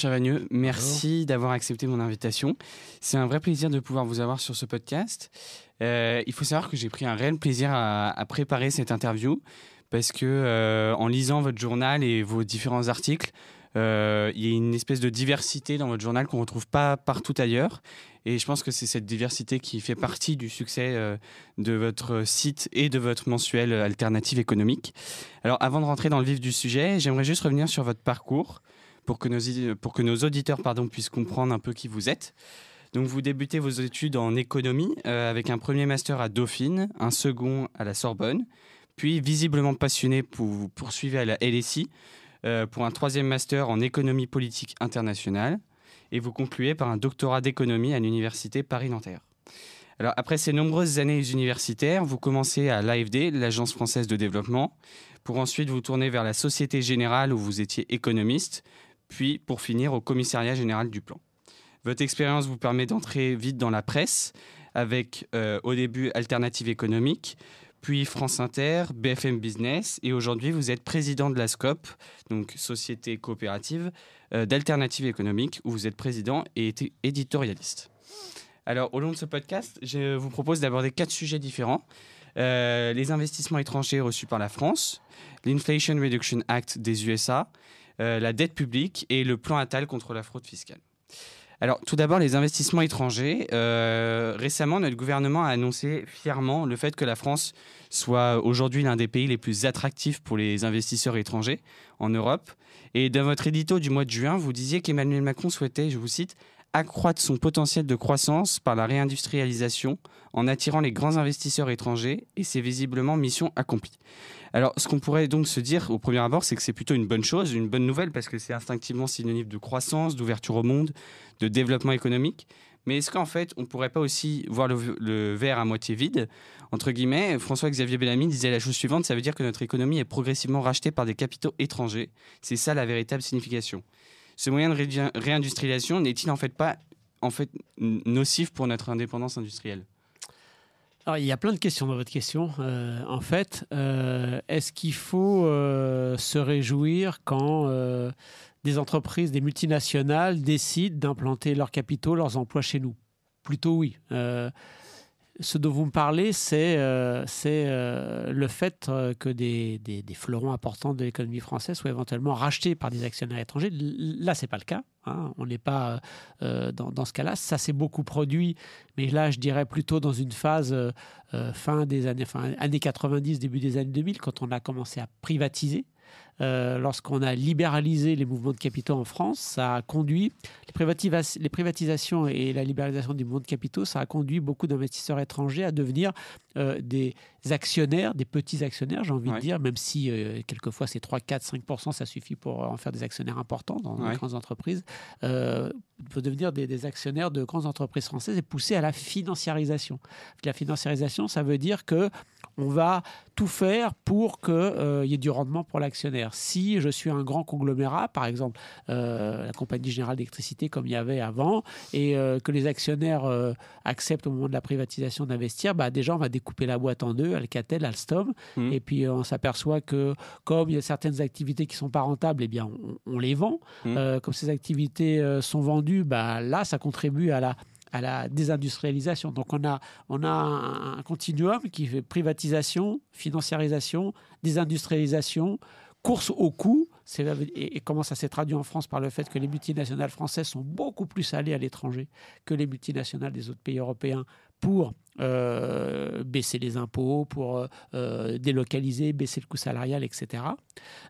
Chavagneux, merci d'avoir accepté mon invitation. C'est un vrai plaisir de pouvoir vous avoir sur ce podcast. Euh, il faut savoir que j'ai pris un réel plaisir à, préparer cette interview parce que euh, en lisant votre journal et vos différents articles, euh, il y a une espèce de diversité dans votre journal qu'on ne retrouve pas partout ailleurs. Et je pense que c'est cette diversité qui fait partie du succès euh, de votre site et de votre mensuel Alternative économique. Alors avant de rentrer dans le vif du sujet, j'aimerais juste revenir sur votre parcours pour que nos, pour que nos auditeurs pardon, puissent comprendre un peu qui vous êtes. Donc vous débutez vos études en économie euh, avec un premier master à Dauphine, un second à la Sorbonne, puis visiblement passionné, pour, vous poursuivez à la LSI euh, pour un troisième master en économie politique internationale et vous concluez par un doctorat d'économie à l'université Paris-Nanterre. Alors après ces nombreuses années universitaires, vous commencez à l'AFD, l'Agence française de développement, pour ensuite vous tourner vers la Société Générale où vous étiez économiste, puis pour finir au Commissariat Général du Plan. Votre expérience vous permet d'entrer vite dans la presse, avec euh, au début Alternative économique, puis France Inter, BFM Business, et aujourd'hui vous êtes président de la SCOP, donc Société coopérative euh, d'alternative économique, où vous êtes président et éditorialiste. Alors au long de ce podcast, je vous propose d'aborder quatre sujets différents. Euh, les investissements étrangers reçus par la France, l'Inflation Reduction Act des USA, la dette publique et le plan Attal contre la fraude fiscale. Alors, tout d'abord, les investissements étrangers. Euh, récemment, notre gouvernement a annoncé fièrement le fait que la France soit aujourd'hui l'un des pays les plus attractifs pour les investisseurs étrangers en Europe. Et dans votre édito du mois de juin, vous disiez qu'Emmanuel Macron souhaitait, je vous cite, accroître son potentiel de croissance par la réindustrialisation en attirant les grands investisseurs étrangers et c'est visiblement mission accomplie. Alors, ce qu'on pourrait donc se dire au premier abord, c'est que c'est plutôt une bonne chose, une bonne nouvelle, parce que c'est instinctivement synonyme de croissance, d'ouverture au monde, de développement économique. Mais est-ce qu'en fait, on ne pourrait pas aussi voir le, verre à moitié vide? Entre guillemets, François-Xavier Bellamy disait la chose suivante, ça veut dire que notre économie est progressivement rachetée par des capitaux étrangers. C'est ça la véritable signification. Ce moyen de réindustrialisation n'est-il en fait pas en fait, nocif pour notre indépendance industrielle? Alors, il y a plein de questions dans votre question. Euh, en fait, euh, est-ce qu'il faut euh, se réjouir quand des entreprises, des multinationales décident d'implanter leurs capitaux, leurs emplois chez nous? Plutôt oui ce dont vous me parlez, c'est euh, euh, le fait euh, que des, fleurons importants de l'économie française soient éventuellement rachetés par des actionnaires étrangers. Là, ce n'est pas le cas. Hein. On n'est pas dans, ce cas-là. Ça s'est beaucoup produit, mais là, je dirais plutôt dans une phase fin des années, années 90, début des années 2000, quand on a commencé à privatiser. Euh, lorsqu'on a libéralisé les mouvements de capitaux en France, ça a conduit, les, les privatisations et la libéralisation des mouvements de capitaux, ça a conduit beaucoup d'investisseurs étrangers à devenir euh, des actionnaires, des petits actionnaires, j'ai envie de dire, même si euh, quelquefois c'est 3, 4, 5% ça suffit pour en faire des actionnaires importants dans les grandes entreprises, peut devenir des, actionnaires de grandes entreprises françaises et pousser à la financiarisation. La financiarisation, ça veut dire que on va tout faire pour qu'il euh, y ait du rendement pour l'actionnaire. Si je suis un grand conglomérat, par exemple la Compagnie Générale d'Électricité comme il y avait avant, et que les actionnaires acceptent au moment de la privatisation d'investir, bah, déjà on va couper la boîte en deux, Alcatel, Alstom. Mmh. Et puis on s'aperçoit que comme il y a certaines activités qui sont pas rentables, eh bien on, les vend. Mmh. Euh, comme ces activités euh, sont vendues, bah, là ça contribue à la à la désindustrialisation. Donc on a, on a un, continuum qui fait privatisation, financiarisation, désindustrialisation, course au coût, et, comment ça s'est traduit en France par le fait que les multinationales françaises sont beaucoup plus allées à l'étranger que les multinationales des autres pays européens pour euh, baisser les impôts, pour euh, délocaliser, baisser le coût salarial, etc.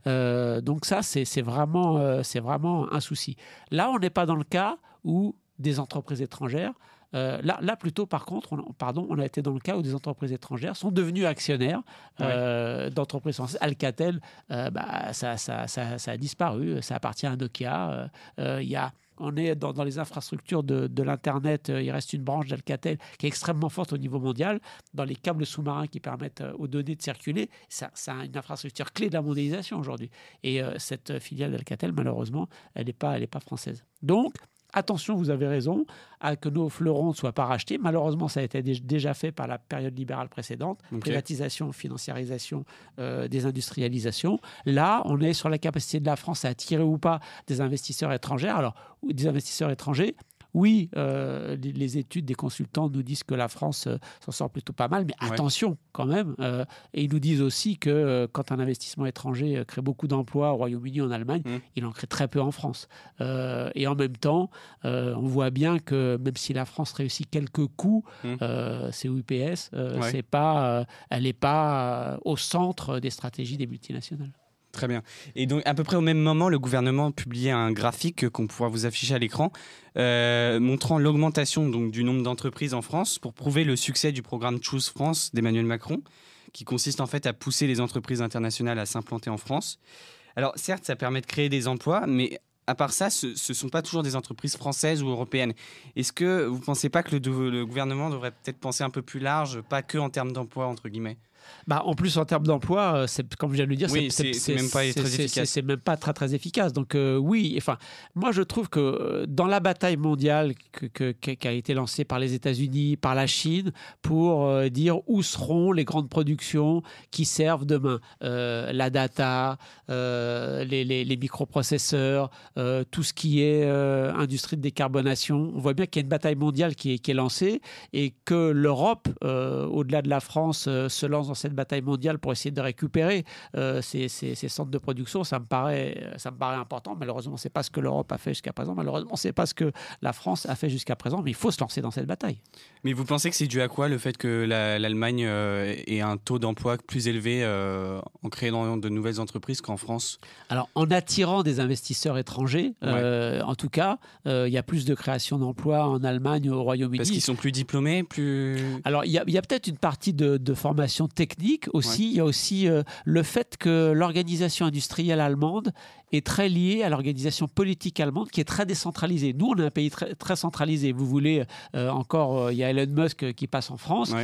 Euh, donc ça, c'est vraiment, c'est vraiment un souci. Là, on n'est pas dans le cas où des entreprises étrangères là, là, plutôt, par contre, on, pardon, on a été dans le cas où des entreprises étrangères sont devenues actionnaires d'entreprises françaises. Alcatel, bah, ça, ça, ça, ça, a disparu, ça appartient à Nokia. Il y a on est dans, les infrastructures de, l'Internet. Euh, il reste une branche d'Alcatel qui est extrêmement forte au niveau mondial. Dans les câbles sous-marins qui permettent euh, aux données de circuler, ça, a une infrastructure clé de la mondialisation aujourd'hui. Et euh, cette filiale d'Alcatel, malheureusement, elle n'est pas, pas française. Donc, attention, vous avez raison, à que nos fleurons ne soient pas rachetés. Malheureusement, ça a été déjà fait par la période libérale précédente, privatisation, financiarisation, euh, désindustrialisation. Là, on est sur la capacité de la France à attirer ou pas des investisseurs étrangers. Alors, des investisseurs étrangers, oui, euh, les, études des consultants nous disent que la France euh, s'en sort plutôt pas mal, mais attention quand même. Euh, et ils nous disent aussi que quand un investissement étranger crée beaucoup d'emplois au Royaume-Uni, en Allemagne, mmh. il en crée très peu en France. et en même temps, on voit bien que même si la France réussit quelques coups, mmh. c'est UPS, c'est pas, elle n'est pas au centre des stratégies des multinationales. Très bien. Et donc, à peu près au même moment, le gouvernement publiait un graphique qu'on pourra vous afficher à l'écran, euh, montrant l'augmentation donc, du nombre d'entreprises en France pour prouver le succès du programme Choose France d'Emmanuel Macron, qui consiste en fait à pousser les entreprises internationales à s'implanter en France. Alors, certes, ça permet de créer des emplois, mais à part ça, ce ne sont pas toujours des entreprises françaises ou européennes. Est-ce que vous ne pensez pas que le, le gouvernement devrait peut-être penser un peu plus large, pas que en termes d'emploi, entre guillemets? Bah, en plus, en termes d'emploi, euh, c'est, comme je viens de le dire, c'est, même pas très efficace. C'est même pas très, très efficace. Donc, euh, oui, enfin, moi, je trouve que euh, dans la bataille mondiale que, qui a été lancée par les États-Unis, par la Chine, pour dire où seront les grandes productions qui servent demain, la data, les, les, microprocesseurs, tout ce qui est industrie de décarbonation, on voit bien qu'il y a une bataille mondiale qui est, qui est lancée et que l'Europe, au-delà de la France, se lance dans cette bataille mondiale pour essayer de récupérer euh, ces, centres de production, ça me paraît, ça me paraît important. Malheureusement, c'est pas ce que l'Europe a fait jusqu'à présent. Malheureusement, c'est pas ce que la France a fait jusqu'à présent. Mais il faut se lancer dans cette bataille. Mais vous pensez que c'est dû à quoi le fait que l'Allemagne euh, ait un taux d'emploi plus élevé euh, en créant de nouvelles entreprises qu'en France? Alors, en attirant des investisseurs étrangers, en tout cas, il y a plus de création d'emplois en Allemagne, au Royaume-Uni. Parce qu'ils sont plus diplômés, plus. Alors, il y a, a peut-être une partie de, de formation technique aussi. Il y a aussi euh, le fait que l'organisation industrielle allemande est très liée à l'organisation politique allemande qui est très décentralisée. Nous, on est un pays très, très centralisé. Vous voulez, euh, encore, euh, il y a Elon Musk qui passe en France.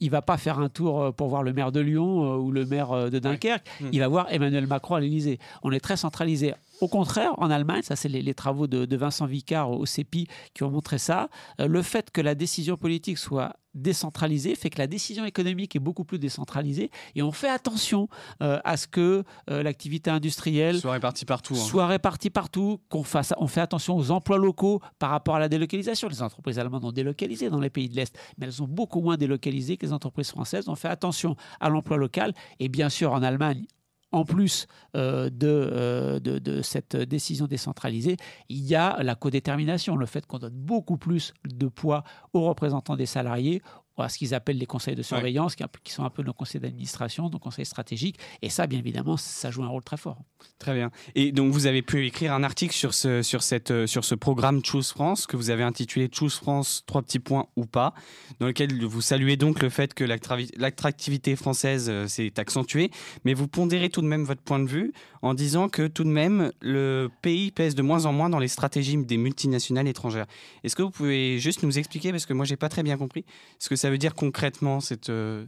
il va pas faire un tour pour voir le maire de Lyon ou le maire de Dunkerque. Hmm. Il va voir Emmanuel Macron à l'Élysée. On est très centralisé. Au contraire, en Allemagne, ça c'est les, travaux de, de, Vincent Vicard au CEPI qui ont montré ça, le fait que la décision politique soit décentralisé fait que la décision économique est beaucoup plus décentralisée et on fait attention euh, à ce que euh, l'activité industrielle répartie partout. Hein. Partout, qu'on fasse, on fait attention aux emplois locaux par rapport à la délocalisation. Les entreprises allemandes ont délocalisé dans les pays de l'Est, mais elles sont beaucoup moins délocalisées que les entreprises françaises. On fait attention à l'emploi local et bien sûr en Allemagne, en plus euh, euh, de, de, cette décision décentralisée, il y a la codétermination, le fait qu'on donne beaucoup plus de poids aux représentants des salariés, à ce qu'ils appellent les conseils de surveillance, qui, sont un peu nos conseils d'administration, nos conseils stratégiques. Et ça, bien évidemment, ça joue un rôle très fort. Très bien. Et donc, vous avez pu écrire un article sur ce, sur cette, euh, sur ce programme Choose France, que vous avez intitulé Choose France, trois petits points ou pas, dans lequel vous saluez donc le fait que l'attractivité française euh, s'est accentuée, mais vous pondérez tout de même votre point de vue en disant que tout de même, le pays pèse de moins en moins dans les stratégies des multinationales étrangères. Est-ce que vous pouvez juste nous expliquer, parce que moi, j'ai pas très bien compris, ce que ça veut dire concrètement cette... Euh,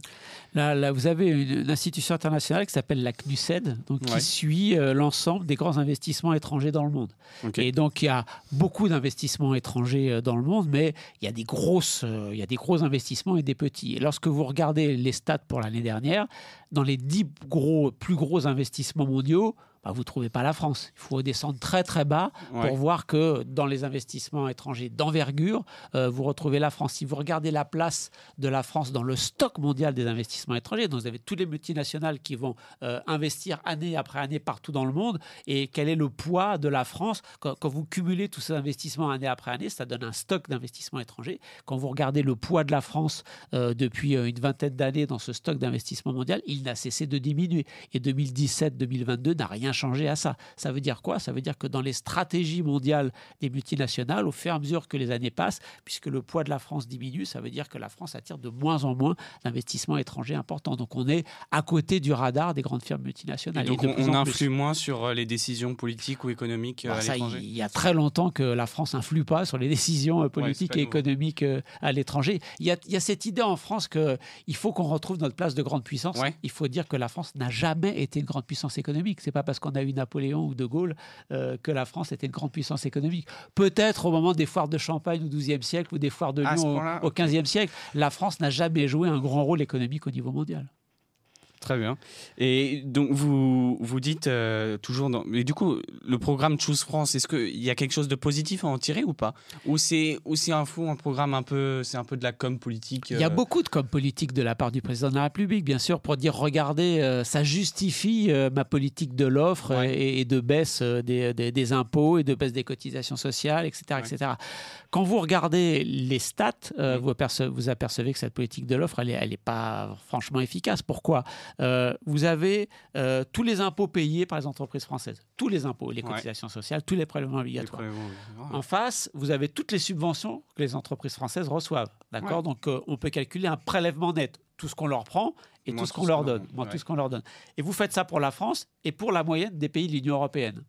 là, vous avez une, institution internationale qui s'appelle la CNUSED, donc qui suit euh, l'ensemble des grands investissements étrangers dans le monde. Et donc il y a beaucoup d'investissements étrangers euh, dans le monde, mais il y a des grosses, il y a des gros investissements et des petits. Et lorsque vous regardez les stats pour l'année dernière, dans les dix gros, plus gros investissements mondiaux, bah, vous ne trouvez pas la France. Il faut descendre très très bas pour voir que dans les investissements étrangers d'envergure, euh, vous retrouvez la France. Si vous regardez la place de la France dans le stock mondial des investissements étrangers, donc vous avez toutes les multinationales qui vont euh, investir année après année partout dans le monde, et quel est le poids de la France quand, vous cumulez tous ces investissements année après année, ça donne un stock d'investissements étrangers. Quand vous regardez le poids de la France euh, depuis une vingtaine d'années dans ce stock d'investissement mondial, il n'a cessé de diminuer. Et 2017-2022 n'a rien changer à ça. Ça veut dire quoi? Ça veut dire que dans les stratégies mondiales des multinationales, au fur et à mesure que les années passent, puisque le poids de la France diminue, ça veut dire que la France attire de moins en moins d'investissements étrangers importants. Donc on est à côté du radar des grandes firmes multinationales. donc on, influe moins sur euh, les décisions politiques ou économiques euh, bah, à l'étranger? Il y a très longtemps que la France influe pas sur les décisions euh, politiques et économiques à l'étranger. Il, y a cette idée en France qu'il faut qu'on retrouve notre place de grande puissance. Il il faut dire que la France n'a jamais été une grande puissance économique. C'est pas parce qu'on a eu Napoléon ou De Gaulle euh, que la France était une grande puissance économique. Peut-être au moment des foires de Champagne au XIIe siècle ou des foires de Lyon au, au XVe siècle, la France n'a jamais joué un grand rôle économique au niveau mondial. Très bien. Et donc, vous, vous dites euh, toujours. Dans... Mais du coup, le programme Choose France, est-ce qu'il y a quelque chose de positif à en tirer ou pas? Ou c'est un fou, un programme un peu. C'est un peu de la com politique Il y a euh beaucoup de com politique de la part du président de la République, bien sûr, pour dire regardez, euh, ça justifie ma politique de l'offre et, de baisse des, des, impôts et de baisse des cotisations sociales, etc. etc. Quand vous regardez les stats, vous, apercevez, vous, apercevez, que cette politique de l'offre, elle n'est elle est pas franchement efficace. Pourquoi? Euh, vous avez euh, tous les impôts payés par les entreprises françaises. Tous les impôts, les cotisations sociales, tous les prélèvements obligatoires. En face, vous avez toutes les subventions que les entreprises françaises reçoivent. D'accord Donc, euh, on peut calculer un prélèvement net. Tout ce qu'on leur prend et tout ce qu'on leur donne. tout ce qu'on leur donne. Et vous faites ça pour la France et pour la moyenne des pays de l'Union européenne.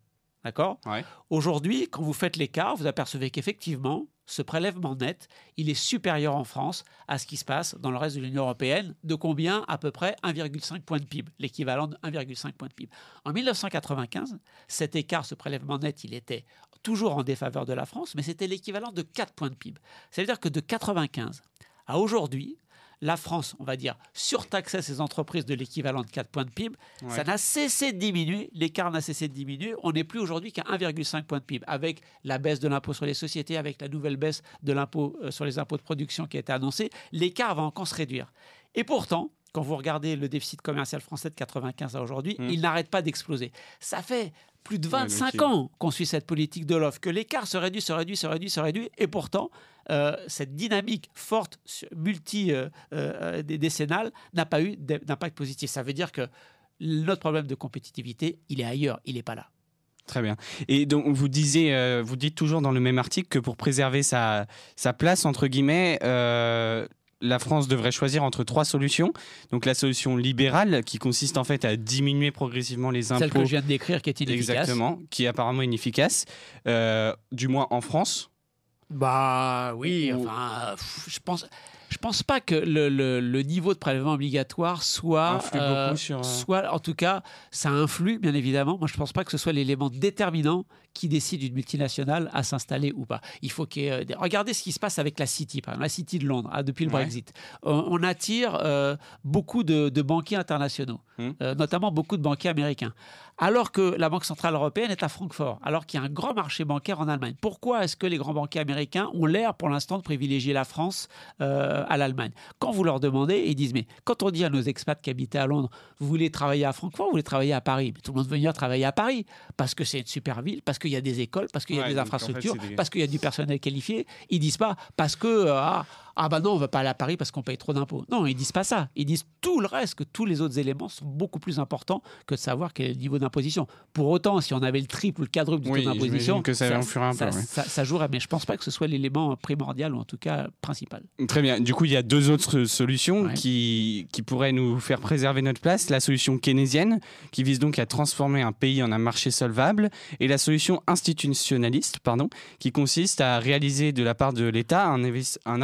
D'accord? Aujourd'hui, quand vous faites l'écart, vous apercevez qu'effectivement, ce prélèvement net, il est supérieur en France à ce qui se passe dans le reste de l'Union européenne. De combien À peu près 1,5 point de PIB, l'équivalent de 1,5 point de PIB. En 1995, cet écart, ce prélèvement net, il était toujours en défaveur de la France, mais c'était l'équivalent de 4 points de PIB. Ça veut dire que de 95 à aujourd'hui, la France, on va dire, surtaxait ses entreprises de l'équivalent de 4 points de PIB. Ça n'a cessé de diminuer, l'écart n'a cessé de diminuer. On n'est plus aujourd'hui qu'à 1,5 point de PIB. Avec la baisse de l'impôt sur les sociétés, avec la nouvelle baisse de l'impôt euh, sur les impôts de production qui a été annoncée, l'écart va encore se réduire. Et pourtant, quand vous regardez le déficit commercial français de 95 à aujourd'hui, hmm. il n'arrête pas d'exploser. Ça fait plus de 25 ans qu'on suit cette politique de l'offre, que l'écart se réduit, se réduit, se réduit, se réduit, et pourtant, euh, cette dynamique forte, multi-décennale, euh, euh, n'a pas eu d'impact positif. Ça veut dire que notre problème de compétitivité, il est ailleurs, il n'est pas là. Très bien. Et donc, vous, disiez, vous dites toujours dans le même article que pour préserver sa, sa place, entre guillemets, la France devrait choisir entre trois solutions. Donc la solution libérale, qui consiste en fait à diminuer progressivement les impôts. Celle que je viens de décrire, qui est inefficace. Exactement, qui est apparemment inefficace, euh, du moins en France. Bah oui, enfin, je pense. Je pense pas que le, niveau de prélèvement obligatoire soit, euh, sur, euh, soit, en tout cas, ça influe bien évidemment. Moi, je pense pas que ce soit l'élément déterminant qui décide une multinationale à s'installer ou pas. Il faut qu'il euh, regardez ce qui se passe avec la City, par exemple, la City de Londres hein, depuis le Brexit. On, attire beaucoup de, banquiers internationaux, hmm. notamment beaucoup de banquiers américains alors que la Banque Centrale Européenne est à Francfort, alors qu'il y a un grand marché bancaire en Allemagne. Pourquoi est-ce que les grands banquiers américains ont l'air pour l'instant de privilégier la France euh, à l'Allemagne? Quand vous leur demandez, ils disent, mais quand on dit à nos expats qui habitent à Londres, vous voulez travailler à Francfort, vous voulez travailler à Paris? Mais Tout le monde veut venir travailler à Paris, parce que c'est une super ville, parce qu'il y a des écoles, parce qu'il y a des infrastructures, parce qu'il y a du personnel qualifié. Ils disent pas, parce que... Euh, ah, ah bah non, on va pas aller à Paris parce qu'on paye trop d'impôts. Non, ils disent pas ça. Ils disent tout le reste, que tous les autres éléments sont beaucoup plus importants que de savoir quel est le niveau d'imposition. Pour autant, si on avait le triple ou le quadruple du taux d'imposition, ça, ça, jouerait, mais je pense pas que ce soit l'élément primordial ou en tout cas principal. Très bien. Du coup, il y a deux autres solutions qui, qui pourraient nous faire préserver notre place. La solution keynésienne, qui vise donc à transformer un pays en un marché solvable, et la solution institutionnaliste, pardon, qui consiste à réaliser de la part de l'État un, un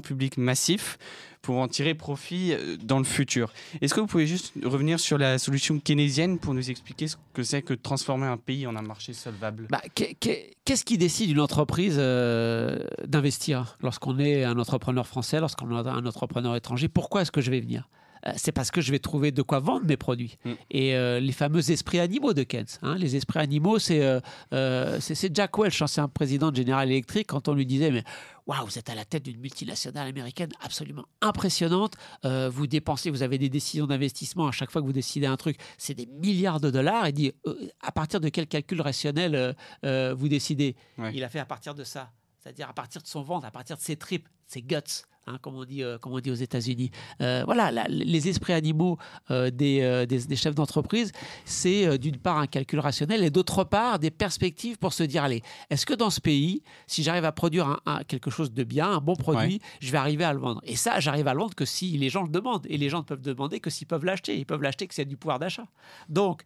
public massif pour en tirer profit euh, dans le futur. Est-ce que vous pouvez juste revenir sur la solution keynésienne pour nous expliquer ce que c'est que transformer un pays en un marché solvable? Bah, Qu'est-ce qui décide une entreprise euh, d'investir lorsqu'on est un entrepreneur français, lorsqu'on est un entrepreneur étranger? Pourquoi est-ce que je vais venir? C'est parce que je vais trouver de quoi vendre mes produits. Mm. Et euh, les fameux esprits animaux de Keynes, hein, les esprits animaux, c'est euh, c'est Jack Welch, ancien président de General Electric, quand on lui disait mais waouh, vous êtes à la tête d'une multinationale américaine absolument impressionnante. vous dépensez, vous avez des décisions d'investissement à chaque fois que vous décidez un truc, c'est des milliards de dollars. Et dit à partir de quel calcul rationnel vous décidez? Il a fait à partir de ça, c'est-à-dire à partir de son ventre, à partir de ses tripes, ses guts. Hein, comme, on dit, euh, comme on dit aux États-Unis. Euh, voilà, les esprits animaux euh, des, des, chefs d'entreprise, c'est d'une part un calcul rationnel et d'autre part des perspectives pour se dire allez, est-ce que dans ce pays, si j'arrive à produire un, quelque chose de bien, un bon produit, je vais arriver à le vendre? Et ça, j'arrive à le vendre que si les gens le demandent. Et les gens ne peuvent demander que s'ils peuvent l'acheter. Ils peuvent l'acheter que c'est du pouvoir d'achat. Donc,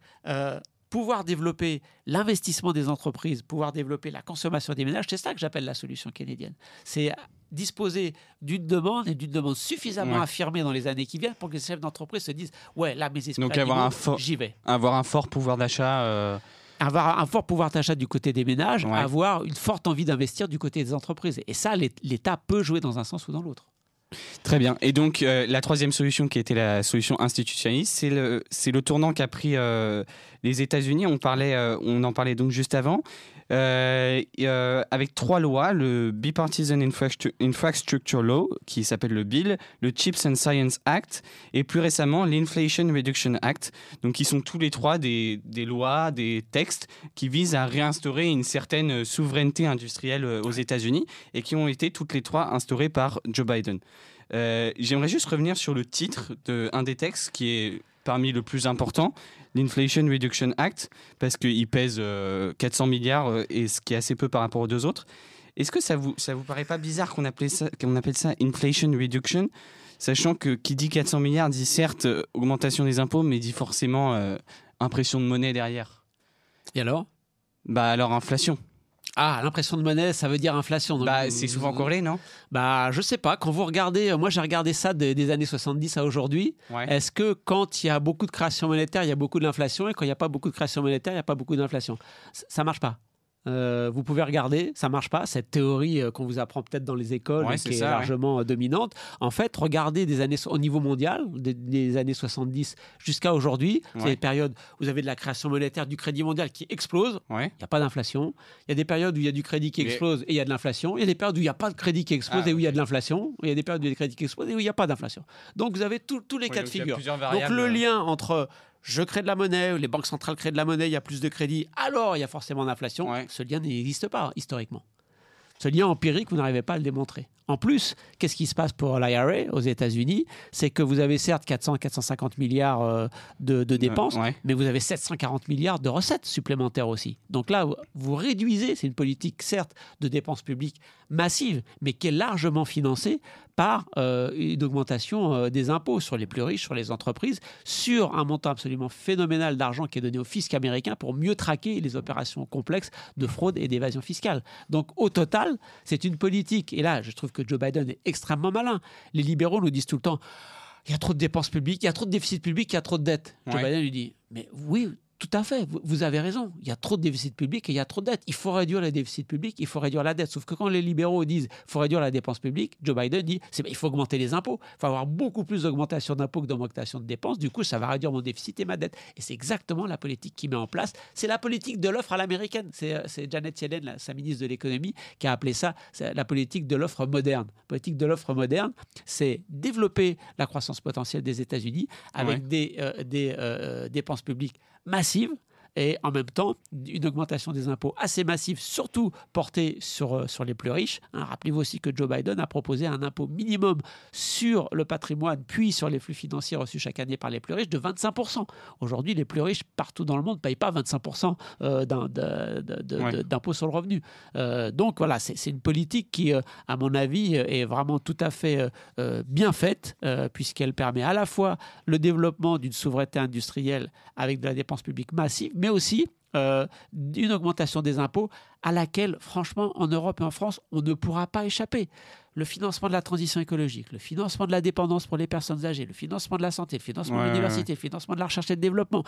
pouvoir développer l'investissement des entreprises, pouvoir développer la consommation des ménages, c'est ça que j'appelle la solution keynédienne. C'est disposer d'une demande et d'une demande suffisamment affirmée dans les années qui viennent pour que les chefs d'entreprise se disent ouais là mes esprits Donc avoir un fort, j'y vais. Avoir un fort pouvoir d'achat. Euh, avoir un fort pouvoir d'achat du côté des ménages, avoir une forte envie d'investir du côté des entreprises. Et ça, l'État peut jouer dans un sens ou dans l'autre. Très bien. Et donc, euh, la troisième solution qui était la solution institutionnaliste, c'est le, le tournant qu'a pris euh, les États-Unis. On, euh, on en parlait donc juste avant. Euh, euh, avec trois lois, le Bipartisan Infrastructure Law, qui s'appelle le Bill, le Chips and Science Act, et plus récemment l'Inflation Reduction Act, donc qui sont tous les trois des, lois, des textes qui visent à réinstaurer une certaine souveraineté industrielle euh, aux États-Unis et qui ont été toutes les trois instaurées par Joe Biden. J'aimerais juste revenir sur le titre d'un des textes qui est parmi le plus important, l'Inflation Reduction Act, parce qu'il pèse 400 euh, milliards, euh, et ce qui est assez peu par rapport aux deux autres. Est-ce que ça vous, ça vous paraît pas bizarre qu'on appelle, ça, qu'on appelle ça Inflation Reduction, sachant que qui dit 400 milliards dit certes euh, augmentation des impôts, mais dit forcément impression de monnaie derrière? Et alors? Bah alors inflation. Ah, l'impression de monnaie, ça veut dire inflation. bah, c'est souvent corrélé, non Bah, je sais pas. Quand vous regardez, euh, moi j'ai regardé ça des, années 70 à aujourd'hui. Est-ce que quand il y a beaucoup de création monétaire, il y a beaucoup d'inflation et quand il n'y a pas beaucoup de création monétaire, il n'y a pas beaucoup d'inflation? Ça marche pas. Euh, vous pouvez regarder, ça marche pas. Cette théorie euh, qu'on vous apprend peut-être dans les écoles, qui est largement euh, dominante. En fait, regardez des années au niveau mondial, des, années 70 jusqu'à aujourd'hui, c'est des périodes où vous avez de la création monétaire du crédit mondial qui explose. Il n'y a pas d'inflation. Il y a des périodes où il y a du crédit qui explose et il y a de l'inflation. Il y a des périodes où il n'y a pas de crédit qui explose ah, et où il y a de l'inflation. Il y a des périodes où il y a des crédits qui explosent et où il n'y a pas d'inflation. Donc vous avez tous les cas de figure. Donc le lien entre je crée de la monnaie, les banques centrales créent de la monnaie, il y a plus de crédit, alors il y a forcément d'inflation. Ce lien n'existe pas historiquement. Ce lien empirique, vous n'arrivez pas à le démontrer. En plus, qu'est-ce qui se passe pour l'IRA aux États-Unis? C'est que vous avez certes 400-450 milliards euh, de, dépenses, mais vous avez 740 milliards de recettes supplémentaires aussi. Donc là, vous réduisez, c'est une politique certes de dépenses publiques massive, mais qui est largement financée par euh, une augmentation euh, des impôts sur les plus riches, sur les entreprises, sur un montant absolument phénoménal d'argent qui est donné au fisc américain pour mieux traquer les opérations complexes de fraude et d'évasion fiscale. Donc au total, c'est une politique, et là je trouve que Joe Biden est extrêmement malin. Les libéraux nous disent tout le temps, il y a trop de dépenses publiques, il y a trop de déficit public, il y a trop de dettes. Joe Biden lui dit, mais oui, tout à fait, vous, avez raison. Il y a trop de déficit public et il y a trop de dettes. Il faut réduire le déficit public, il faut réduire la dette. Sauf que quand les libéraux disent qu'il faut réduire la dépense publique, Joe Biden dit il faut augmenter les impôts. Il faut avoir beaucoup plus d'augmentation d'impôts que d'augmentation de dépenses. Du coup, ça va réduire mon déficit et ma dette. Et c'est exactement la politique qu'il met en place. C'est la politique de l'offre à l'américaine. C'est euh, Janet Yellen, sa ministre de l'économie, qui a appelé ça la politique de l'offre moderne. La politique de l'offre moderne, c'est développer la croissance potentielle des États-Unis avec des, euh, des euh, dépenses publiques massive et en même temps une augmentation des impôts assez massive, surtout portée sur, euh, sur les plus riches. Hein, rappelez-vous aussi que Joe Biden a proposé un impôt minimum sur le patrimoine, puis sur les flux financiers reçus chaque année par les plus riches de 25%. Aujourd'hui, les plus riches partout dans le monde ne payent pas 25% euh, d'impôt sur le revenu. Euh, donc voilà, c'est une politique qui, à mon avis, est vraiment tout à fait bien faite, puisqu'elle permet à la fois le développement d'une souveraineté industrielle avec de la dépense publique massive, mais aussi euh, une augmentation des impôts à laquelle, franchement, en Europe et en France, on ne pourra pas échapper. Le financement de la transition écologique, le financement de la dépendance pour les personnes âgées, le financement de la santé, le financement de l'université, le financement de la recherche et le développement.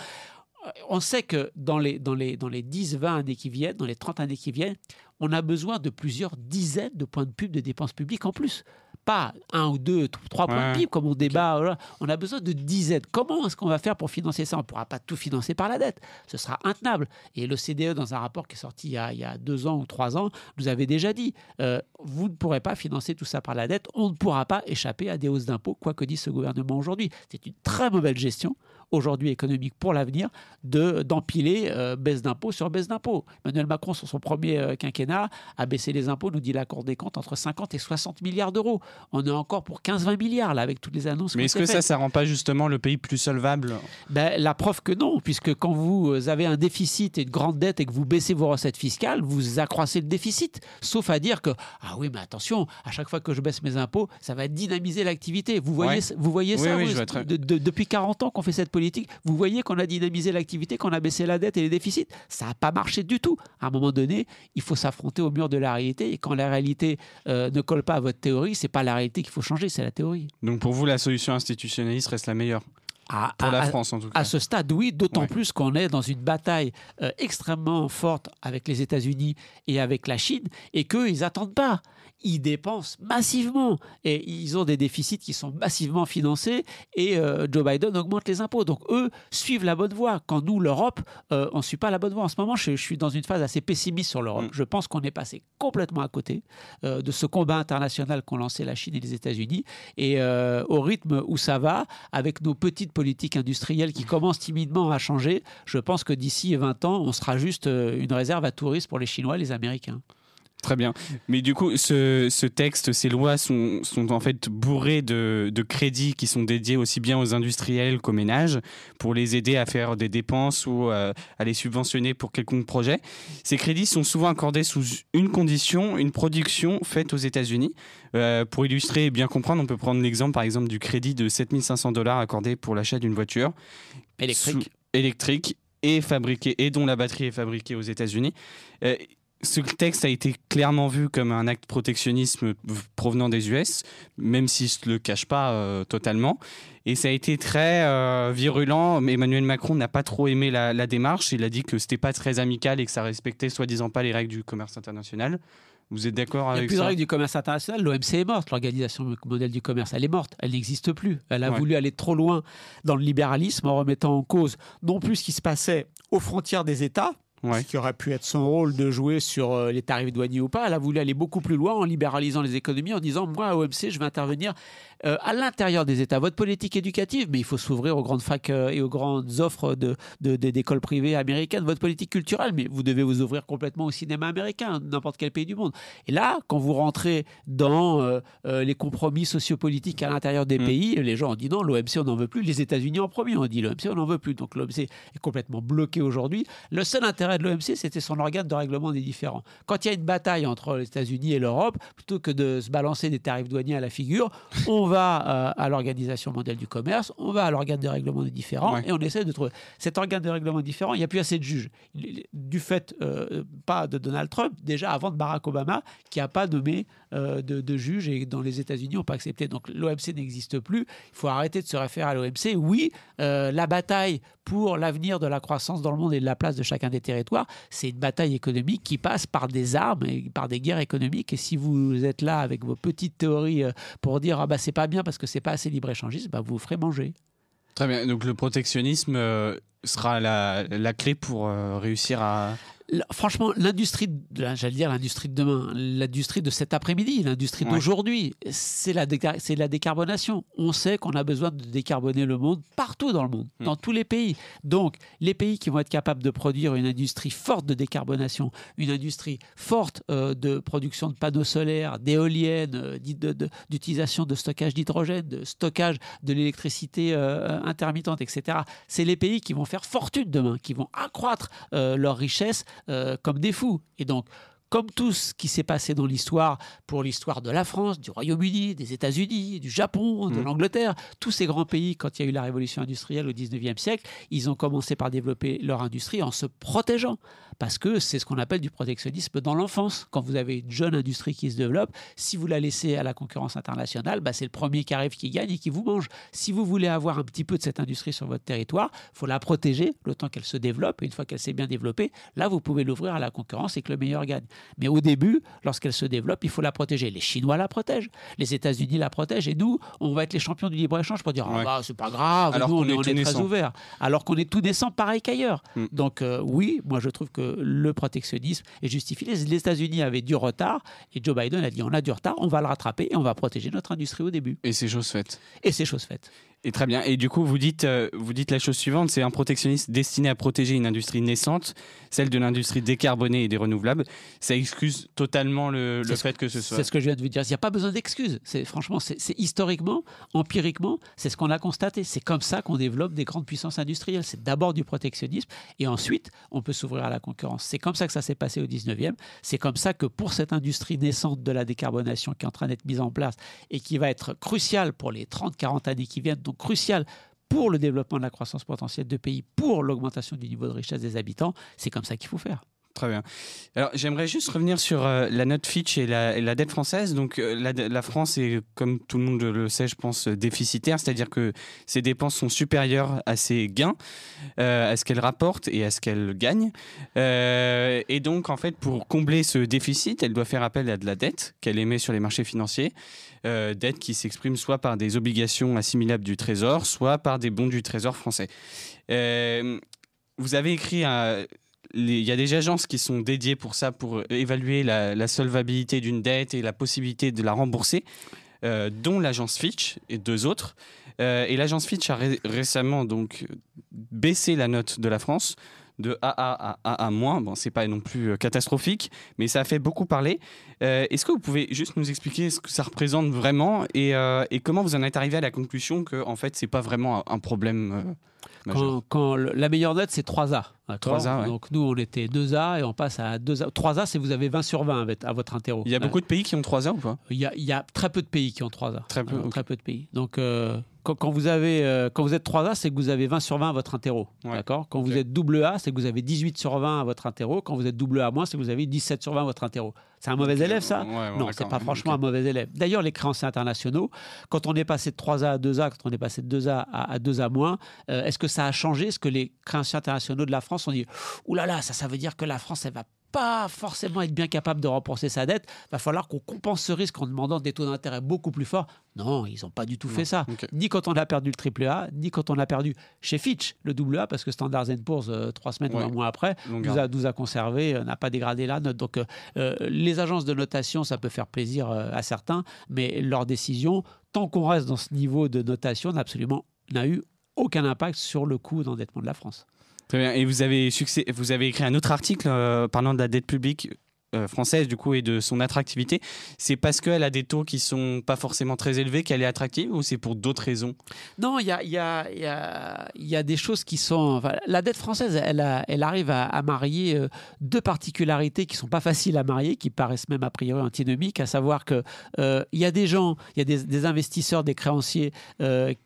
Euh, on sait que dans les, dans les, dans les 10, 20 années qui viennent, dans les 30 années qui viennent, on a besoin de plusieurs dizaines de points de pub de dépenses publiques en plus pas un ou deux, trois points de PIB comme on débat. On a besoin de dizaines. Comment est-ce qu'on va faire pour financer ça? On ne pourra pas tout financer par la dette. Ce sera intenable. Et le CDE, dans un rapport qui est sorti il y a, deux ans ou trois ans, nous avait déjà dit euh, vous ne pourrez pas financer tout ça par la dette. On ne pourra pas échapper à des hausses d'impôts, quoi que dise ce gouvernement aujourd'hui. C'est une très mauvaise gestion aujourd'hui économique pour l'avenir de d'empiler euh, baisse d'impôts sur baisse d'impôts. Emmanuel Macron, sur son premier euh, quinquennat, quinquennat a baissé les impôts, nous dit la Cour des comptes, entre 50 et 60 milliards d'euros. On est encore pour 15-20 milliards là avec toutes les annonces. Mais est-ce que ça, ça rend pas justement le pays plus solvable? Ben, La preuve que non, puisque quand vous avez un déficit et une grande dette et que vous baissez vos recettes fiscales, vous accroissez le déficit. Sauf à dire que, ah oui, mais attention, à chaque fois que je baisse mes impôts, ça va dynamiser l'activité. Vous voyez, vous voyez ça Depuis 40 ans qu'on fait cette politique, vous voyez qu'on a dynamisé l'activité, qu'on a baissé la dette et les déficits. Ça n'a pas marché du tout. À un moment donné, il faut s'affronter au mur de la réalité. Et quand la réalité euh, ne colle pas à votre théorie, c'est pas la réalité qu'il faut changer, c'est la théorie. Donc pour vous, la solution institutionnaliste reste la meilleure à, pour la France en tout cas. À ce stade, oui, d'autant plus qu'on est dans une bataille euh, extrêmement forte avec les États-Unis et avec la Chine et qu'ils n'attendent pas ils dépensent massivement et ils ont des déficits qui sont massivement financés et euh, Joe Biden augmente les impôts. Donc eux suivent la bonne voie. Quand nous, l'Europe, euh, on ne suit pas la bonne voie. En ce moment, je, suis dans une phase assez pessimiste sur l'Europe. Mm. Je pense qu'on est passé complètement à côté euh, de ce combat international qu'ont lancé la Chine et les États-Unis. Et au rythme où ça va, avec nos petites politiques industrielles qui commencent timidement à changer, je pense que d'ici 20 ans, on sera juste une réserve à touristes pour les Chinois et les Américains. Très bien. Mais du coup, ce, texte, ces lois sont, en fait bourrées de, crédits qui sont dédiés aussi bien aux industriels qu'aux ménages pour les aider à faire des dépenses ou euh, à les subventionner pour quelconque projet. Ces crédits sont souvent accordés sous une condition, une production faite aux États-Unis. Euh, pour illustrer et bien comprendre, on peut prendre l'exemple par exemple du crédit de 7500 dollars accordé pour l'achat d'une voiture électrique. électrique et fabriquée et dont la batterie est fabriquée aux États-Unis. Euh, ce texte a été clairement vu comme un acte protectionnisme provenant des US, même s'il ne le cache pas euh, totalement. Et ça a été très euh, virulent. Emmanuel Macron n'a pas trop aimé la, démarche. Il a dit que c'était pas très amical et que ça respectait soi-disant pas les règles du commerce international. Vous êtes d'accord avec ça Il n'y a plus de règles du commerce international. L'OMC est morte. L'organisation modèle du commerce, elle est morte. Elle n'existe plus. Elle a voulu aller trop loin dans le libéralisme en remettant en cause non plus ce qui se passait aux frontières des États, ce qui aurait pu être son rôle de jouer sur euh, les tarifs douaniers ou pas. Elle a voulu aller beaucoup plus loin en libéralisant les économies, en disant moi, à OMC, je vais intervenir euh, à l'intérieur des États. Votre politique éducative, mais il faut s'ouvrir aux grandes facs euh, et aux grandes offres de, d'écoles privées américaines. Votre politique culturelle, mais vous devez vous ouvrir complètement au cinéma américain, n'importe quel pays du monde. Et là, quand vous rentrez dans les compromis sociopolitiques à l'intérieur des mm. pays, les gens ont dit non, l'OMC, on n'en veut plus. Les États-Unis en premier ont dit l'OMC, on n'en veut plus. Donc l'OMC est complètement bloqué aujourd'hui. Le seul intérêt de l'OMC, c'était son organe de règlement des différends. Quand il y a une bataille entre les États-Unis et l'Europe, plutôt que de se balancer des tarifs douaniers à la figure, on va euh, à l'Organisation mondiale du commerce, on va à l'organe de règlement des différends et on essaie de trouver. Cet organe de règlement des différends, il n'y a plus assez de juges. Du fait, euh, pas de Donald Trump, déjà avant de Barack Obama, qui n'a pas nommé euh, de, juges et dont les États-Unis n'ont pas accepté. Donc l'OMC n'existe plus. Il faut arrêter de se référer à l'OMC. Oui, la bataille pour l'avenir de la croissance dans le monde et de la place de chacun des territoires, c'est une bataille économique qui passe par des armes et par des guerres économiques. Et si vous êtes là avec vos petites théories euh, pour dire ah bah c'est pas bien parce que c'est pas assez libre échangiste, bah vous vous ferez manger. Très bien. Donc le protectionnisme euh, sera la, la, clé pour euh, réussir à franchement, l'industrie, j'allais dire l'industrie de demain, l'industrie de cet après-midi, l'industrie d'aujourd'hui, c'est la, c'est la décarbonation. On sait qu'on a besoin de décarboner le monde partout dans le monde, mm. dans tous les pays. Donc, les pays qui vont être capables de produire une industrie forte de décarbonation, une industrie forte euh, de production de panneaux solaires, d'éoliennes, euh, d'utilisation de stockage d'hydrogène, de stockage de l'électricité euh, intermittente, etc. C'est les pays qui vont faire fortune demain, qui vont accroître leur richesse euh, comme des fous. Et donc, comme tout ce qui s'est passé dans l'histoire, pour l'histoire de la France, du Royaume-Uni, des États-Unis, du Japon, de mmh. l'Angleterre, tous ces grands pays, quand il y a eu la révolution industrielle au 19e siècle, ils ont commencé par développer leur industrie en se protégeant parce que c'est ce qu'on appelle du protectionnisme dans l'enfance. Quand vous avez une jeune industrie qui se développe, si vous la laissez à la concurrence internationale, bah, c'est le premier qui arrive qui gagne et qui vous mange. Si vous voulez avoir un petit peu de cette industrie sur votre territoire, il faut la protéger le temps qu'elle se développe. Et une fois qu'elle s'est bien développée, là, vous pouvez l'ouvrir à la concurrence et que le meilleur gagne. Mais au début, lorsqu'elle se développe, il faut la protéger. Les Chinois la protègent, les États-Unis la protègent, et nous, on va être les champions du libre-échange pour dire ah, bah, c'est pas grave, Alors nous, on, est, très ouverts. Alors qu'on est tout naissant pareil qu'ailleurs. Mm. Donc, euh, oui, moi, je trouve que le protectionnisme est justifié. Les États-Unis avaient du retard et Joe Biden a dit on a du retard, on va le rattraper et on va protéger notre industrie au début. Et c'est chose faite. Et c'est chose faite. Et très bien. Et du coup, vous dites, euh, vous dites la chose suivante c'est un protectionnisme destiné à protéger une industrie naissante, celle de l'industrie décarbonée et des renouvelables. Ça excuse totalement le, le fait que ce soit. C'est ce que je viens de vous dire. Il n'y a pas besoin d'excuses. C'est franchement, c'est historiquement, empiriquement, c'est ce qu'on a constaté. C'est comme ça qu'on développe des grandes puissances industrielles. C'est d'abord du protectionnisme et ensuite on peut s'ouvrir à la concurrence. C'est comme ça que ça s'est passé au 19e. C'est comme ça que pour cette industrie naissante de la décarbonation qui est en train d'être mise en place et qui va être cruciale pour les 30-40 années qui viennent, donc cruciale pour le développement de la croissance potentielle de pays, pour l'augmentation du niveau de richesse des habitants, c'est comme ça qu'il faut faire. Très bien. Alors, j'aimerais juste revenir sur euh, la note Fitch et la, dette française. Donc, euh, la, France est, comme tout le monde le sait, je pense, déficitaire, c'est-à-dire que ses dépenses sont supérieures à ses gains, euh, à ce qu'elle rapporte et à ce qu'elle gagne. et donc, en fait, pour combler ce déficit, elle doit faire appel à de la dette qu'elle émet sur les marchés financiers. dette qui s'exprime soit par des obligations assimilables du Trésor, soit par des bons du Trésor français. vous avez écrit un il y a des agences qui sont dédiées pour ça, pour évaluer la, solvabilité d'une dette et la possibilité de la rembourser, euh, dont l'agence Fitch et deux autres. Euh, et l'agence Fitch a récemment donc baissé la note de la France de AA à AA-. Bon, c'est pas non plus euh, catastrophique, mais ça a fait beaucoup parler. Est-ce que vous pouvez juste nous expliquer ce que ça représente vraiment et, et comment vous en êtes arrivé à la conclusion que en fait c'est pas vraiment un problème quand, la meilleure note, c'est 3A. 3A Donc nous, on était 2A et on passe à 2A. 3A, c'est vous avez 20 sur 20 à votre interro. Il y a beaucoup de pays qui ont 3A ou pas? Il y, a, il y, a, très peu de pays qui ont 3A. Très peu, très peu de pays. Donc euh, quand, vous avez, euh, quand vous êtes 3A, c'est que vous avez 20 sur 20 à votre interro. D'accord? Quand vous êtes double A, c'est que vous avez 18 sur 20 à votre interro. Quand vous êtes double A c'est que vous avez 17 sur 20 à votre interro. C'est un mauvais élève, ça? Non, c'est pas franchement un mauvais élève. D'ailleurs, les créanciers internationaux, quand on est passé de 3A à 2A, quand on est passé de 2A à, 2A moins, euh, est-ce que ça a changé? Est-ce que les créanciers internationaux de la France ont dit Ouh là là, ça, ça veut dire que la France, elle va pas forcément être bien capable de rembourser sa dette, va falloir qu'on compense ce risque en demandant des taux d'intérêt beaucoup plus forts. Non, ils n'ont pas du tout fait ça. Ni quand on a perdu le triple A, ni quand on a perdu chez Fitch le double A, parce que Standard Poor's, euh, trois semaines ou un mois après, nous a, nous a, conservé, euh, n'a pas dégradé la note. Donc euh, les agences de notation, ça peut faire plaisir à certains, mais leur décision, tant qu'on reste dans ce niveau de notation, n'a absolument n'a eu aucun impact sur le coût d'endettement de la France. Très bien. Et vous avez, écrit un autre article euh, parlant de la dette publique euh, française du coup et de son attractivité, c'est parce qu'elle a des taux qui sont pas forcément très élevés qu'elle est attractive ou c'est pour d'autres raisons? Non, il y a, y, a, y, a, y a, des choses qui sont... la dette française, elle, elle arrive à, marier euh, deux particularités qui sont pas faciles à marier, qui paraissent même a priori antinomiques, à savoir qu'il euh, y a des gens, il y a des, investisseurs, des créanciers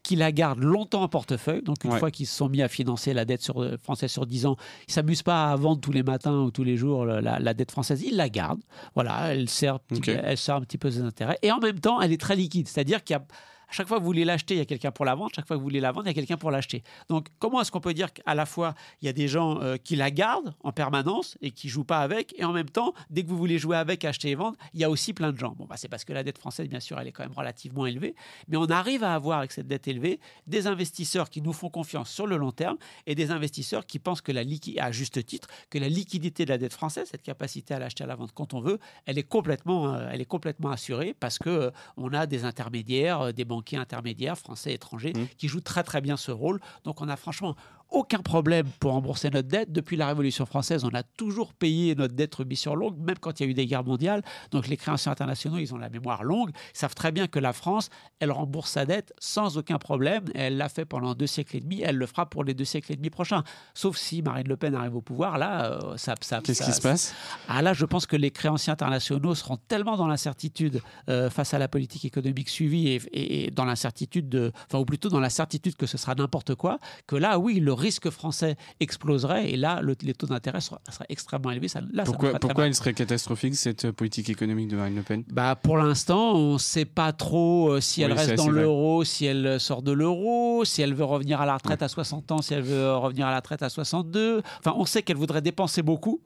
qui la gardent longtemps en portefeuille, donc une fois qu'ils se sont mis à financer la dette sur, française sur 10 ans, ils s'amusent pas à vendre tous les matins ou tous les jours la, la dette française la garde. Voilà, elle sert, elle sert un petit peu ses intérêts. Et en même temps, elle est très liquide. C'est-à-dire qu'il y a chaque fois que vous voulez l'acheter, il y a quelqu'un pour la vendre. Chaque fois que vous voulez la vendre, il y a quelqu'un pour l'acheter. Donc, comment est-ce qu'on peut dire qu'à la fois, il y a des gens euh, qui la gardent en permanence et qui jouent pas avec, et en même temps, dès que vous voulez jouer avec, acheter et vendre, il y a aussi plein de gens. Bon, bah, c'est parce que la dette française, bien sûr, elle est quand même relativement élevée, mais on arrive à avoir avec cette dette élevée des investisseurs qui nous font confiance sur le long terme et des investisseurs qui pensent que la à juste titre, que la liquidité de la dette française, cette capacité à l'acheter à la vente quand on veut, elle est complètement, euh, elle est complètement assurée parce que euh, on a des intermédiaires, des banquiers intermédiaires français, étrangers, mmh. qui jouent très très bien ce rôle. Donc on a franchement aucun problème pour rembourser notre dette. Depuis la Révolution française, on a toujours payé notre dette rubis sur longue, même quand il y a eu des guerres mondiales. Donc les créanciers internationaux, ils ont la mémoire longue, ils savent très bien que la France, elle rembourse sa dette sans aucun problème. Elle l'a fait pendant deux siècles et demi, elle le fera pour les deux siècles et demi prochains. Sauf si Marine Le Pen arrive au pouvoir, là, euh, ça... ça Qu'est-ce qui se passe? Ah là, je pense que les créanciers internationaux seront tellement dans l'incertitude euh, face à la politique économique suivie et, dans l'incertitude de... Enfin, ou plutôt dans la certitude que ce sera n'importe quoi, que là, oui, le risque français exploserait et là, le, les taux d'intérêt seraient, extrêmement élevés. Ça, là, pourquoi pourquoi il serait catastrophique cette politique économique de Marine Le Pen? Bah, Pour l'instant, on ne sait pas trop euh, si elle reste dans l'euro, si elle sort de l'euro, si elle veut revenir à la retraite à 60 ans, si elle veut revenir à la retraite à 62. Enfin, on sait qu'elle voudrait dépenser beaucoup.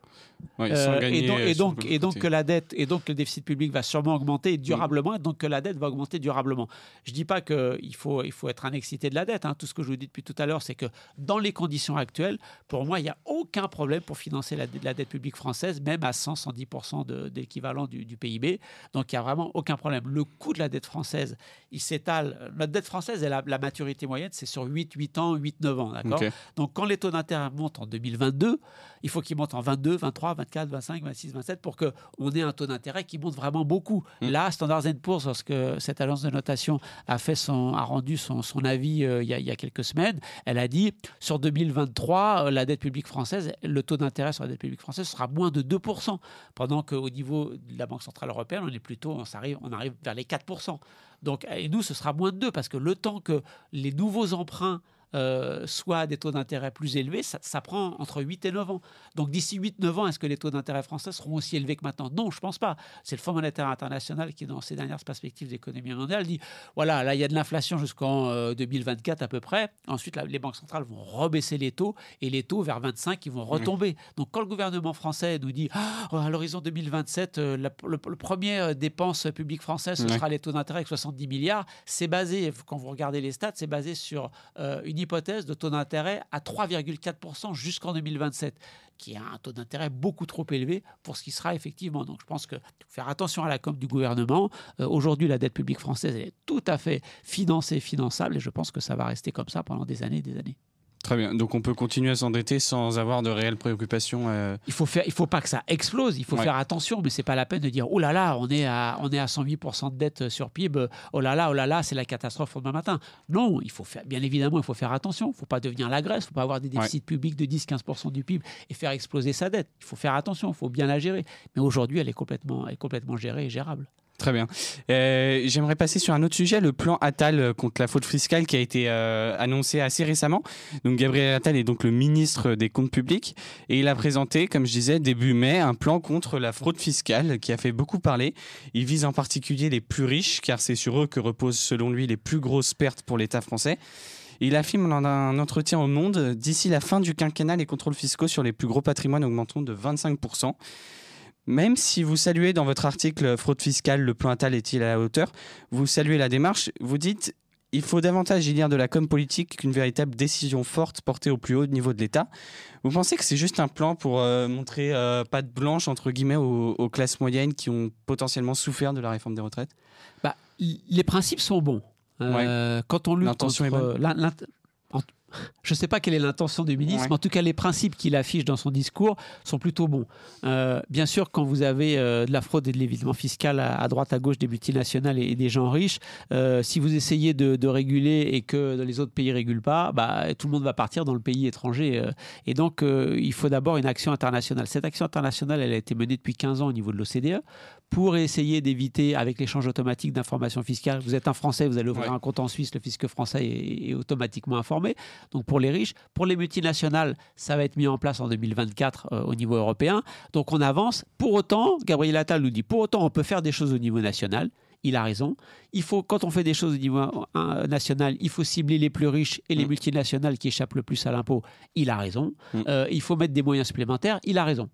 Euh, et donc, et donc, et donc que la dette et donc le déficit public va sûrement augmenter durablement, et donc que la dette va augmenter durablement. Je dis pas qu'il faut il faut être un excité de la dette. Hein. Tout ce que je vous dis depuis tout à l'heure, c'est que dans les conditions actuelles, pour moi, il n'y a aucun problème pour financer la, la, dette publique française, même à 100-110% d'équivalent du, du, PIB. Donc, il n'y a vraiment aucun problème. Le coût de la dette française, il s'étale. Notre dette française, la, la maturité moyenne, c'est sur 8, 8 ans, 8, 9 ans. D'accord Donc, quand les taux d'intérêt montent en 2022, il faut qu'ils montent en 22, 23, 24, 25, 26, 27 pour qu'on ait un taux d'intérêt qui monte vraiment beaucoup. Mm. Là, Standard Poor's, lorsque cette agence de notation a, fait son, a rendu son, son avis euh, il, y a, il, y a, quelques semaines, elle a dit sur 2023, euh, la dette publique française, le taux d'intérêt sur la dette publique française sera moins de 2%, pendant qu'au niveau de la Banque Centrale Européenne, on est plutôt, on arrive, on arrive vers les 4%. Donc, et nous, ce sera moins de 2 parce que le temps que les nouveaux emprunts euh, soit des taux d'intérêt plus élevés, ça, prend entre 8 et 9 ans. Donc d'ici 8-9 ans, est-ce que les taux d'intérêt français seront aussi élevés que maintenant? Non, je ne pense pas. C'est le Fonds monétaire international qui, dans ses dernières perspectives d'économie mondiale, dit voilà, là, il y a de l'inflation jusqu'en 2024 euh, à peu près. Ensuite, les banques centrales vont rebaisser les taux et les taux vers 25, ils vont retomber. Donc quand le gouvernement français nous dit ah, à l'horizon 2027, euh, le, premier dépense publique française, ce sera les taux d'intérêt avec 70 milliards, c'est basé, quand vous regardez les stats, c'est basé sur une hypothèse de taux d'intérêt à 3,4% jusqu'en 2027, qui est un taux d'intérêt beaucoup trop élevé pour ce qui sera effectivement. Donc je pense faut faire attention à la com du gouvernement. Euh, aujourd'hui, la dette publique française est tout à fait financée, finançable, et je pense que ça va rester comme ça pendant des années et des années. Très bien. Donc on peut continuer à s'endetter sans avoir de réelles préoccupations. Euh. Il faut faire, il faut pas que ça explose. Il faut faire attention, mais c'est pas la peine de dire oh là là, on est à on est à 108% de dette sur PIB. Oh là là, oh là là, c'est la catastrophe demain matin. Non, il faut faire. Bien évidemment, il faut faire attention. Il faut pas devenir la Grèce. Il faut pas avoir des déficits publics de 10-15% du PIB et faire exploser sa dette. Il faut faire attention. Il faut bien la gérer. Mais aujourd'hui, elle est complètement, elle est complètement gérée et gérable. Très bien. Euh, j'aimerais passer sur un autre sujet, le plan Attal contre la fraude fiscale qui a été euh, annoncé assez récemment. Donc Gabriel Attal est donc le ministre des Comptes publics et il a présenté, comme je disais, début mai, un plan contre la fraude fiscale qui a fait beaucoup parler. Il vise en particulier les plus riches car c'est sur eux que reposent selon lui les plus grosses pertes pour l'État français. Il affirme dans un entretien au Monde, d'ici la fin du quinquennat, les contrôles fiscaux sur les plus gros patrimoines augmenteront de 25%. Même si vous saluez dans votre article fraude fiscale, le plan Attal est-il à la hauteur, vous saluez la démarche, vous dites il faut davantage y lire de la com politique qu'une véritable décision forte portée au plus haut niveau de l'État. Vous pensez que c'est juste un plan pour euh, montrer euh, patte blanche entre guillemets aux, classes moyennes qui ont potentiellement souffert de la réforme des retraites? Bah, Les principes sont bons. Euh, quand on lutte L'intention est bonne? Je ne sais pas quelle est l'intention du ministre, mais en tout cas, les principes qu'il affiche dans son discours sont plutôt bons. Euh, bien sûr, quand vous avez euh, de la fraude et de l'évitement fiscal à, droite, à gauche des multinationales et, des gens riches, euh, si vous essayez de, réguler et que les autres pays ne régulent pas, bah, tout le monde va partir dans le pays étranger. et donc, il faut d'abord une action internationale. Cette action internationale, elle a été menée depuis 15 ans au niveau de l'OCDE pour essayer d'éviter, avec l'échange automatique d'informations fiscales, vous êtes un Français, vous allez ouvrir un compte en Suisse, le fisc français est, automatiquement informé. Donc pour les riches, pour les multinationales, ça va être mis en place en 2024 euh, au niveau européen. Donc on avance. Pour autant, Gabriel Attal nous dit, pour autant, on peut faire des choses au niveau national. Il a raison. Il faut, quand on fait des choses au niveau euh, national, il faut cibler les plus riches et les mm. multinationales qui échappent le plus à l'impôt. Il a raison. Mm. Euh, il faut mettre des moyens supplémentaires. Il a raison.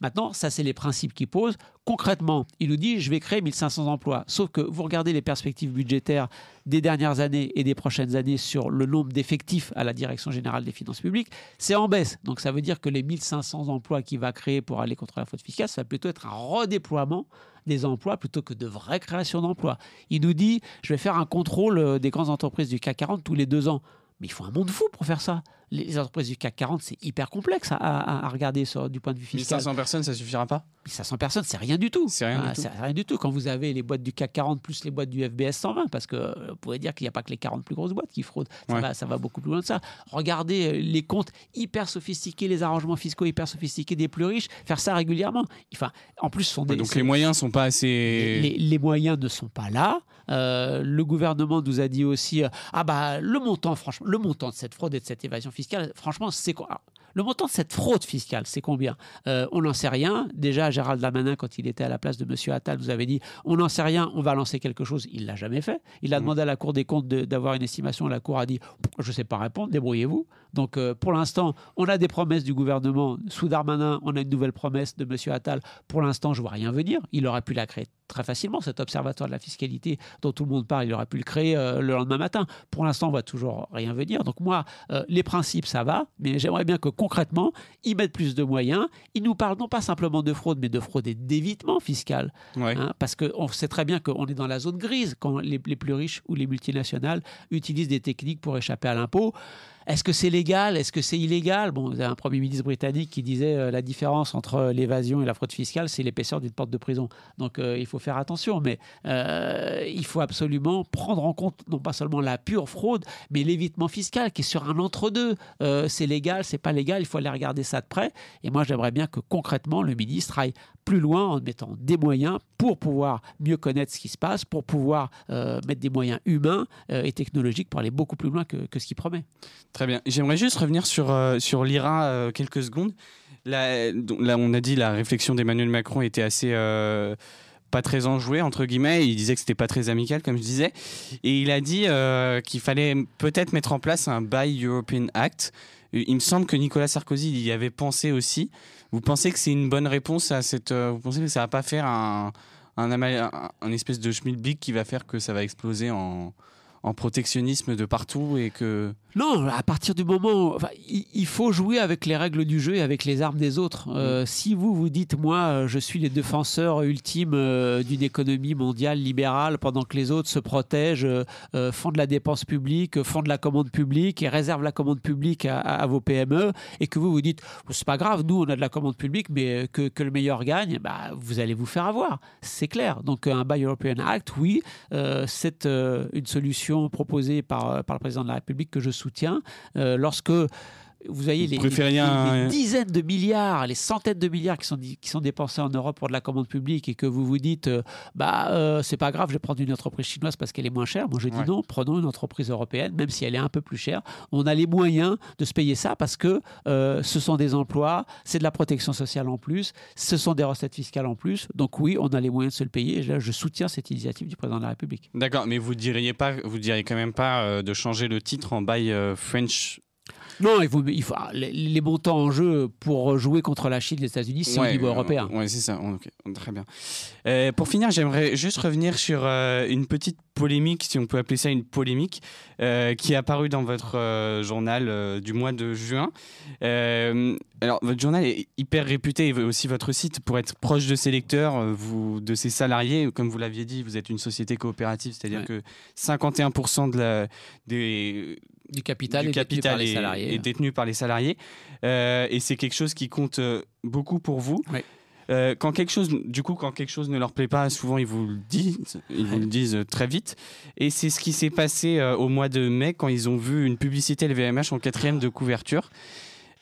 Maintenant, ça, c'est les principes qu'il pose. Concrètement, il nous dit je vais créer 1500 emplois. Sauf que vous regardez les perspectives budgétaires des dernières années et des prochaines années sur le nombre d'effectifs à la Direction générale des finances publiques, c'est en baisse. Donc ça veut dire que les 1500 emplois qu'il va créer pour aller contre la faute fiscale, ça va plutôt être un redéploiement des emplois plutôt que de vraies créations d'emplois. Il nous dit je vais faire un contrôle euh, des grandes entreprises du CAC 40 tous les deux ans. Mais il faut un monde fou pour faire ça les entreprises du CAC 40, c'est hyper complexe à, regarder du point de vue fiscal. 1500 personnes, ça suffira pas? 1500 personnes, c'est rien du tout. C'est rien, ah, rien, du tout. Quand vous avez les boîtes du CAC 40 plus les boîtes du FBS 120, parce que euh, vous pourrez dire qu'il n'y a pas que les 40 plus grosses boîtes qui fraudent. Ça, va, ça va beaucoup plus loin de ça. Regardez euh, les comptes hyper sophistiqués, les arrangements fiscaux hyper sophistiqués des plus riches, faire ça régulièrement. Enfin, en plus, sont des, donc les moyens sont pas assez. Les, moyens ne sont pas là. Euh, le gouvernement nous a dit aussi ah bah le montant, franchement, le montant de cette fraude et de cette évasion fiscale, franchement, c'est quoi? Le montant de cette fraude fiscale, c'est combien? Euh, On n'en sait rien. Déjà, Gérald Darmanin, quand il était à la place de M. Attal, nous avait dit on n'en sait rien, on va lancer quelque chose. Il l'a jamais fait. Il a mmh. demandé à la Cour des comptes d'avoir une estimation. La Cour a dit je ne sais pas répondre, débrouillez-vous. Donc, euh, pour l'instant, on a des promesses du gouvernement. Sous Darmanin, on a une nouvelle promesse de M. Attal. Pour l'instant, je ne vois rien venir. Il aurait pu la créer très facilement, cet observatoire de la fiscalité dont tout le monde parle. Il aurait pu le créer euh, le lendemain matin. Pour l'instant, on va toujours rien venir. Donc, moi, euh, les principes, ça va. Mais j'aimerais bien que concrètement, ils mettent plus de moyens. Ils nous parlent non pas simplement de fraude, mais de fraude et d'évitement fiscal. Hein, parce qu'on sait très bien qu'on est dans la zone grise quand les plus riches ou les multinationales utilisent des techniques pour échapper à l'impôt. Est-ce que c'est légal? Est-ce que c'est illégal? Bon, vous avez un Premier ministre britannique qui disait euh, la différence entre l'évasion et la fraude fiscale, c'est l'épaisseur d'une porte de prison. Donc euh, il faut faire attention, mais euh, il faut absolument prendre en compte non pas seulement la pure fraude, mais l'évitement fiscal qui est sur un entre-deux. c'est légal, c'est pas légal, il faut aller regarder ça de près. Et moi, j'aimerais bien que concrètement, le ministre aille plus loin en mettant des moyens pour pouvoir mieux connaître ce qui se passe, pour pouvoir mettre des moyens humains et technologiques pour aller beaucoup plus loin que, ce qu'il promet. Très bien. J'aimerais juste revenir sur, euh, sur l'IRA euh, quelques secondes. Là, on a dit la réflexion d'Emmanuel Macron était assez euh, pas très enjouée entre guillemets. Il disait que c'était pas très amical, comme je disais, et il a dit qu'il fallait peut-être mettre en place un Buy European Act. Il me semble que Nicolas Sarkozy y avait pensé aussi. Vous pensez que c'est une bonne réponse à cette Vous pensez que ça va pas faire un, un espèce de schmilblick qui va faire que ça va exploser en en protectionnisme de partout et que... Non, à partir du moment... Enfin, il faut jouer avec les règles du jeu et avec les armes des autres. Euh, mm. Si vous vous dites, moi, euh, je suis les défenseurs ultimes euh, d'une économie mondiale libérale pendant que les autres se protègent, font de la dépense publique, font de la commande publique et réservent la commande publique à, vos PME, et que vous vous dites, c'est pas grave, nous, on a de la commande publique, mais que, que le meilleur gagne, bah, vous allez vous faire avoir. C'est clair. Donc, un Buy European Act, oui, c'est une solution proposée par, euh, par le président de la République que je soutiens. Euh, lorsque vous voyez les, dizaines de milliards, les centaines de milliards qui sont, qui sont dépensés en Europe pour de la commande publique et que vous vous dites, euh, bah euh, c'est pas grave, je vais prendre une entreprise chinoise parce qu'elle est moins chère. Moi je dis non, prenons une entreprise européenne, même si elle est un peu plus chère. On a les moyens de se payer ça parce que euh, ce sont des emplois, c'est de la protection sociale en plus, ce sont des recettes fiscales en plus. Donc oui, on a les moyens de se le payer. Et là, je soutiens cette initiative du président de la République. D'accord, mais vous diriez pas, vous diriez quand même pas de changer le titre en Buy French non, il faut, il faut ah, les, montants en jeu pour jouer contre la Chine, les États-Unis, c'est au niveau euh, européen. Oui, c'est ça. très bien. Euh, pour finir, j'aimerais juste revenir sur euh, une petite polémique, si on peut appeler ça une polémique, qui est apparue dans votre journal du mois de juin. alors, votre journal est hyper réputé, et aussi votre site, pour être proche de ses lecteurs, vous, de ses salariés. Comme vous l'aviez dit, vous êtes une société coopérative, c'est-à-dire que 51% de la, des du capital, est, détenu par les salariés. est détenu par les salariés. Euh, et c'est quelque chose qui compte euh, beaucoup pour vous. Euh, quand quelque chose, du coup, quand quelque chose ne leur plaît pas, souvent ils vous le disent, ils vous le disent très vite. Et c'est ce qui s'est passé au mois de mai quand ils ont vu une publicité LVMH en quatrième de couverture.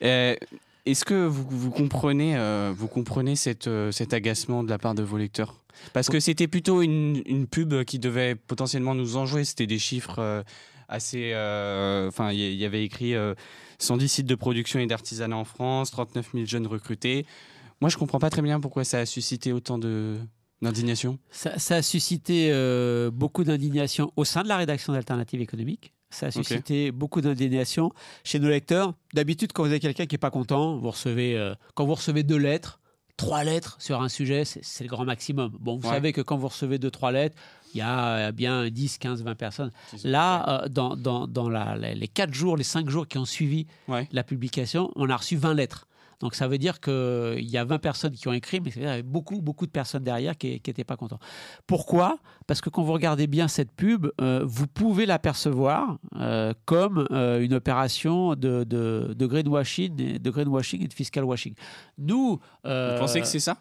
Est-ce que vous, vous comprenez, vous comprenez cette, cet agacement de la part de vos lecteurs? Parce que c'était plutôt une, une, pub qui devait potentiellement nous enjouer. C'était des chiffres assez. Euh, enfin, il y, avait écrit 110 euh, sites de production et d'artisanat en France, 39 000 jeunes recrutés. Moi, je comprends pas très bien pourquoi ça a suscité autant de d'indignation. Ça, a suscité euh, beaucoup d'indignation au sein de la rédaction d'Alternative économique. Ça a suscité beaucoup d'indignation chez nos lecteurs. D'habitude, quand vous avez quelqu'un qui n'est pas content, vous recevez, quand vous recevez deux lettres, trois lettres sur un sujet, c'est le grand maximum. Bon, vous savez que quand vous recevez deux, trois lettres, il y a bien 10, 15, 20 personnes. Là, euh, dans, dans, dans la, les 4 jours, les 5 jours qui ont suivi la publication, on a reçu 20 lettres. Donc ça veut dire qu'il y a 20 personnes qui ont écrit, mais il y avait beaucoup, beaucoup de personnes derrière qui n'étaient pas contents. Pourquoi? Parce que quand vous regardez bien cette pub, euh, vous pouvez l'apercevoir euh, comme une opération de, greenwashing, de greenwashing et de fiscal washing. Nous... vous pensez que c'est ça?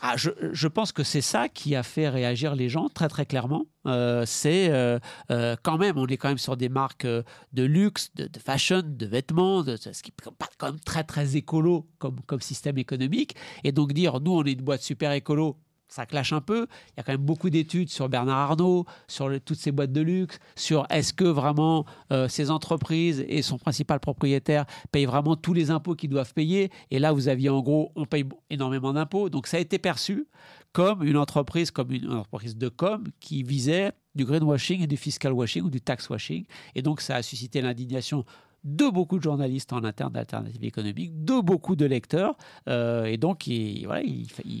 Ah, je, pense que c'est ça qui a fait réagir les gens très très clairement. Euh, c'est euh, euh, quand même, on est quand même sur des marques de luxe, de, fashion, de vêtements, de, ce qui est quand même très très écolo comme, comme système économique. Et donc dire, nous on est une boîte super écolo, ça clash un peu. Il y a quand même beaucoup d'études sur Bernard Arnault, sur toutes ces boîtes de luxe, sur est-ce que vraiment euh, ces entreprises et son principal propriétaire payent vraiment tous les impôts qu'ils doivent payer. Et là, vous aviez en gros, on paye énormément d'impôts. Donc ça a été perçu comme une entreprise, comme une entreprise de com qui visait du greenwashing et du fiscal washing ou du tax washing. Et donc ça a suscité l'indignation de beaucoup de journalistes en interne d'Alternative économique, de beaucoup de lecteurs. Euh, et donc, il, voilà,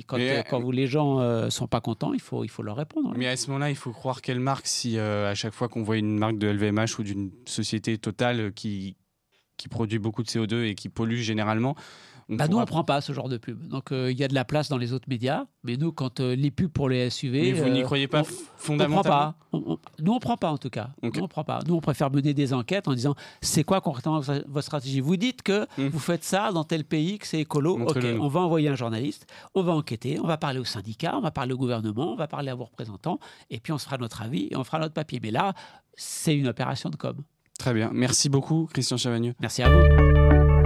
quand, euh, quand vous, les gens ne euh, sont pas contents, il faut, il faut leur répondre. Mais à ce moment-là, il faut croire quelle marque si à chaque fois qu'on voit une marque de LVMH ou d'une société totale qui, qui produit beaucoup de CO2 et qui pollue généralement, bah, nous, on ne prend pas ce genre de pub. Donc, euh, il y a de la place dans les autres médias. Mais nous, quand euh, les pubs pour les SUV. Mais vous n'y euh, croyez pas fondamentalement on, pas. nous, on ne prend pas en tout cas. Nous, on prend pas. Nous, on préfère mener des enquêtes en disant c'est quoi concrètement votre stratégie? Vous dites que hum. vous faites ça dans tel pays, que c'est écolo. Ok, on va envoyer un journaliste, on va enquêter, on va parler au syndicat, on va parler au gouvernement, on va parler à vos représentants. Et puis, on se fera notre avis et on fera notre papier. Mais là, c'est une opération de com. Très bien. Merci beaucoup, Christian Chavagneux. Merci à vous.